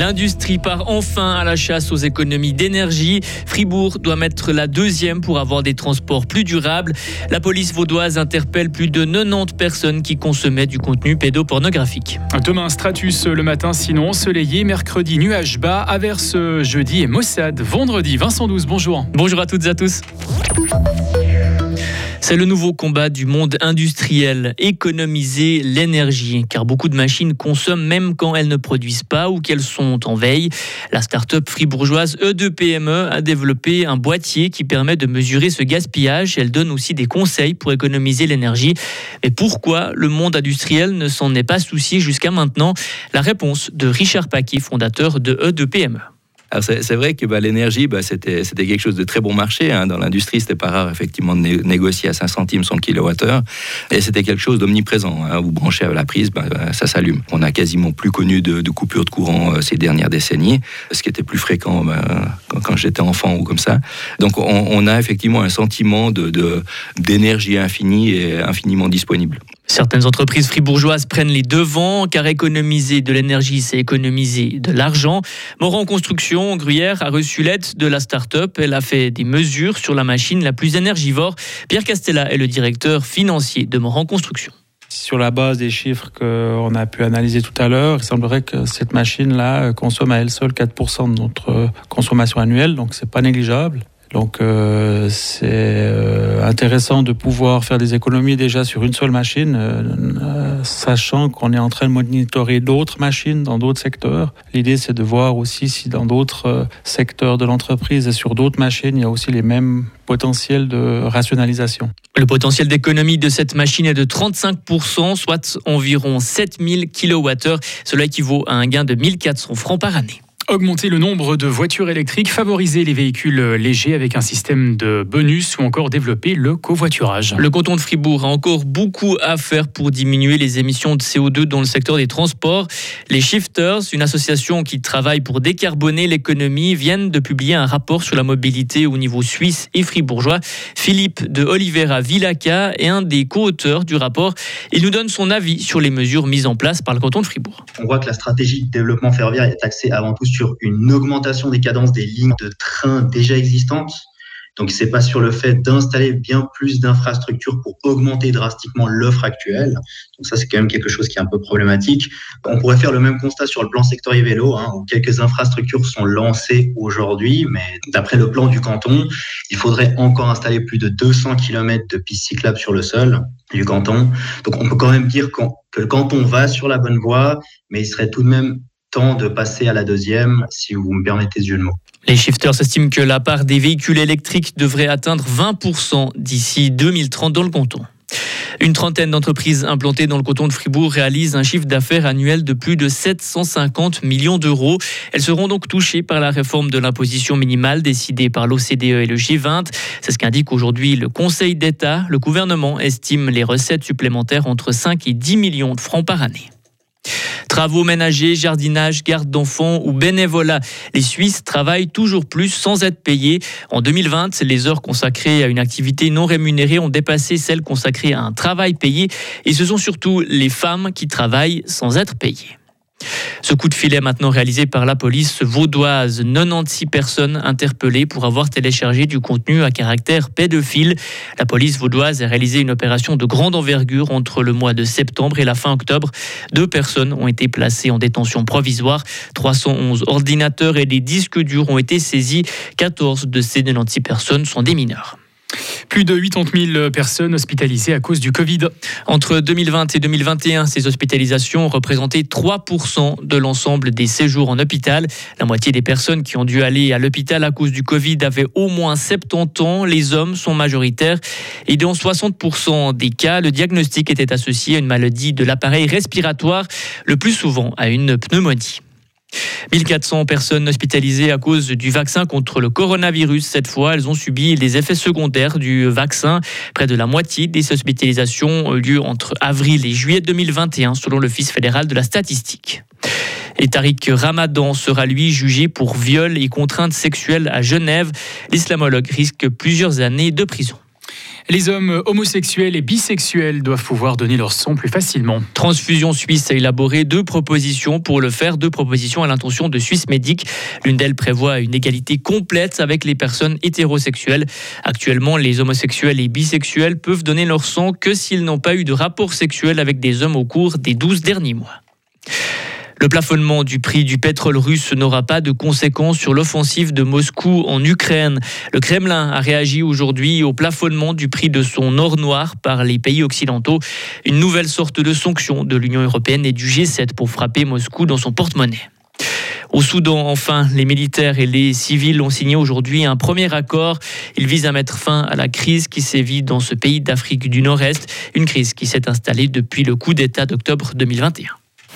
L'industrie part enfin à la chasse aux économies d'énergie. Fribourg doit mettre la deuxième pour avoir des transports plus durables. La police vaudoise interpelle plus de 90 personnes qui consommaient du contenu pédopornographique. Demain, Stratus le matin, sinon ensoleillé. Mercredi, nuage bas. Averse jeudi et Mossad vendredi. Vincent 12, bonjour. Bonjour à toutes et à tous. C'est le nouveau combat du monde industriel, économiser l'énergie, car beaucoup de machines consomment même quand elles ne produisent pas ou qu'elles sont en veille. La start-up fribourgeoise E2PME e a développé un boîtier qui permet de mesurer ce gaspillage. Elle donne aussi des conseils pour économiser l'énergie. Mais pourquoi le monde industriel ne s'en est pas soucié jusqu'à maintenant? La réponse de Richard Paquet, fondateur de E2PME. C'est vrai que bah, l'énergie, bah, c'était quelque chose de très bon marché. Hein. Dans l'industrie, c'était pas rare effectivement de négocier à 5 centimes son kilowattheure. Et c'était quelque chose d'omniprésent. Hein. Vous branchez à la prise, bah, ça s'allume. On a quasiment plus connu de, coupures de courant euh, ces dernières décennies, ce qui était plus fréquent quand, j'étais enfant ou comme ça. Donc on, a effectivement un sentiment d'énergie infinie et infiniment disponible. Certaines entreprises fribourgeoises prennent les devants car économiser de l'énergie, c'est économiser de l'argent. Moran Construction, Gruyère, a reçu l'aide de la start-up. Elle a fait des mesures sur la machine la plus énergivore. Pierre Castella est le directeur financier de Moran Construction. Sur la base des chiffres qu'on a pu analyser tout à l'heure, il semblerait que cette machine-là consomme à elle seule 4% de notre consommation annuelle, donc c'est pas négligeable. Donc euh, c'est euh, intéressant de pouvoir faire des économies déjà sur une seule machine, euh, sachant qu'on est en train de monitorer d'autres machines dans d'autres secteurs. L'idée c'est de voir aussi si dans d'autres secteurs de l'entreprise et sur d'autres machines, il y a aussi les mêmes potentiels de rationalisation. Le potentiel d'économie de cette machine est de 35%, soit environ 7000 kWh. Cela équivaut à un gain de 1400 francs par année. Augmenter le nombre de voitures électriques, favoriser les véhicules légers avec un système de bonus ou encore développer le covoiturage. Le canton de Fribourg a encore beaucoup à faire pour diminuer les émissions de CO2 dans le secteur des transports. Les Shifters, une association qui travaille pour décarboner l'économie, viennent de publier un rapport sur la mobilité au niveau suisse et fribourgeois. Philippe de Oliveira Villaca est un des co-auteurs du rapport. Il nous donne son avis sur les mesures mises en place par le canton de Fribourg. On voit que la stratégie de développement ferroviaire est axée avant tout sur sur une augmentation des cadences des lignes de train déjà existantes. Donc, c'est pas sur le fait d'installer bien plus d'infrastructures pour augmenter drastiquement l'offre actuelle. Donc, ça, c'est quand même quelque chose qui est un peu problématique. On pourrait faire le même constat sur le plan sectoriel vélo, hein, où quelques infrastructures sont lancées aujourd'hui, mais d'après le plan du canton, il faudrait encore installer plus de 200 km de pistes cyclables sur le sol du canton. Donc, on peut quand même dire que le canton va sur la bonne voie, mais il serait tout de même temps de passer à la deuxième, si vous me permettez ce jeu de. Les shifters estiment que la part des véhicules électriques devrait atteindre 20% d'ici 2030 dans le canton. Une trentaine d'entreprises implantées dans le canton de Fribourg réalisent un chiffre d'affaires annuel de plus de 750 millions d'euros. Elles seront donc touchées par la réforme de l'imposition minimale décidée par l'OCDE et le G20. C'est ce qu'indique aujourd'hui le Conseil d'État. Le gouvernement estime les recettes supplémentaires entre 5 et 10 millions de francs par année. Travaux ménagers, jardinage, garde d'enfants ou bénévolat. Les Suisses travaillent toujours plus sans être payés. En 2020, les heures consacrées à une activité non rémunérée ont dépassé celles consacrées à un travail payé. Et ce sont surtout les femmes qui travaillent sans être payées. Ce coup de filet maintenant réalisé par la police vaudoise. 96 personnes interpellées pour avoir téléchargé du contenu à caractère pédophile. La police vaudoise a réalisé une opération de grande envergure entre le mois de septembre et la fin octobre. Deux personnes ont été placées en détention provisoire. 311 ordinateurs et des disques durs ont été saisis. 14 de ces 96 personnes sont des mineurs. Plus de 80 000 personnes hospitalisées à cause du Covid. Entre 2020 et 2021, ces hospitalisations représenté 3 de l'ensemble des séjours en hôpital. La moitié des personnes qui ont dû aller à l'hôpital à cause du Covid avaient au moins 70 ans. Les hommes sont majoritaires et dans 60 des cas, le diagnostic était associé à une maladie de l'appareil respiratoire, le plus souvent à une pneumonie. 1400 personnes hospitalisées à cause du vaccin contre le coronavirus. Cette fois, elles ont subi les effets secondaires du vaccin. Près de la moitié des hospitalisations ont eu lieu entre avril et juillet 2021, selon l'Office fédéral de la statistique. Et Tariq Ramadan sera lui jugé pour viol et contrainte sexuelle à Genève. L'islamologue risque plusieurs années de prison. Les hommes homosexuels et bisexuels doivent pouvoir donner leur sang plus facilement. Transfusion Suisse a élaboré deux propositions pour le faire, deux propositions à l'intention de Suisse Médic. L'une d'elles prévoit une égalité complète avec les personnes hétérosexuelles. Actuellement, les homosexuels et bisexuels peuvent donner leur sang que s'ils n'ont pas eu de rapport sexuel avec des hommes au cours des 12 derniers mois. Le plafonnement du prix du pétrole russe n'aura pas de conséquences sur l'offensive de Moscou en Ukraine. Le Kremlin a réagi aujourd'hui au plafonnement du prix de son or noir par les pays occidentaux. Une nouvelle sorte de sanction de l'Union européenne et du G7 pour frapper Moscou dans son porte-monnaie. Au Soudan, enfin, les militaires et les civils ont signé aujourd'hui un premier accord. Il vise à mettre fin à la crise qui sévit dans ce pays d'Afrique du Nord-Est, une crise qui s'est installée depuis le coup d'État d'octobre 2021.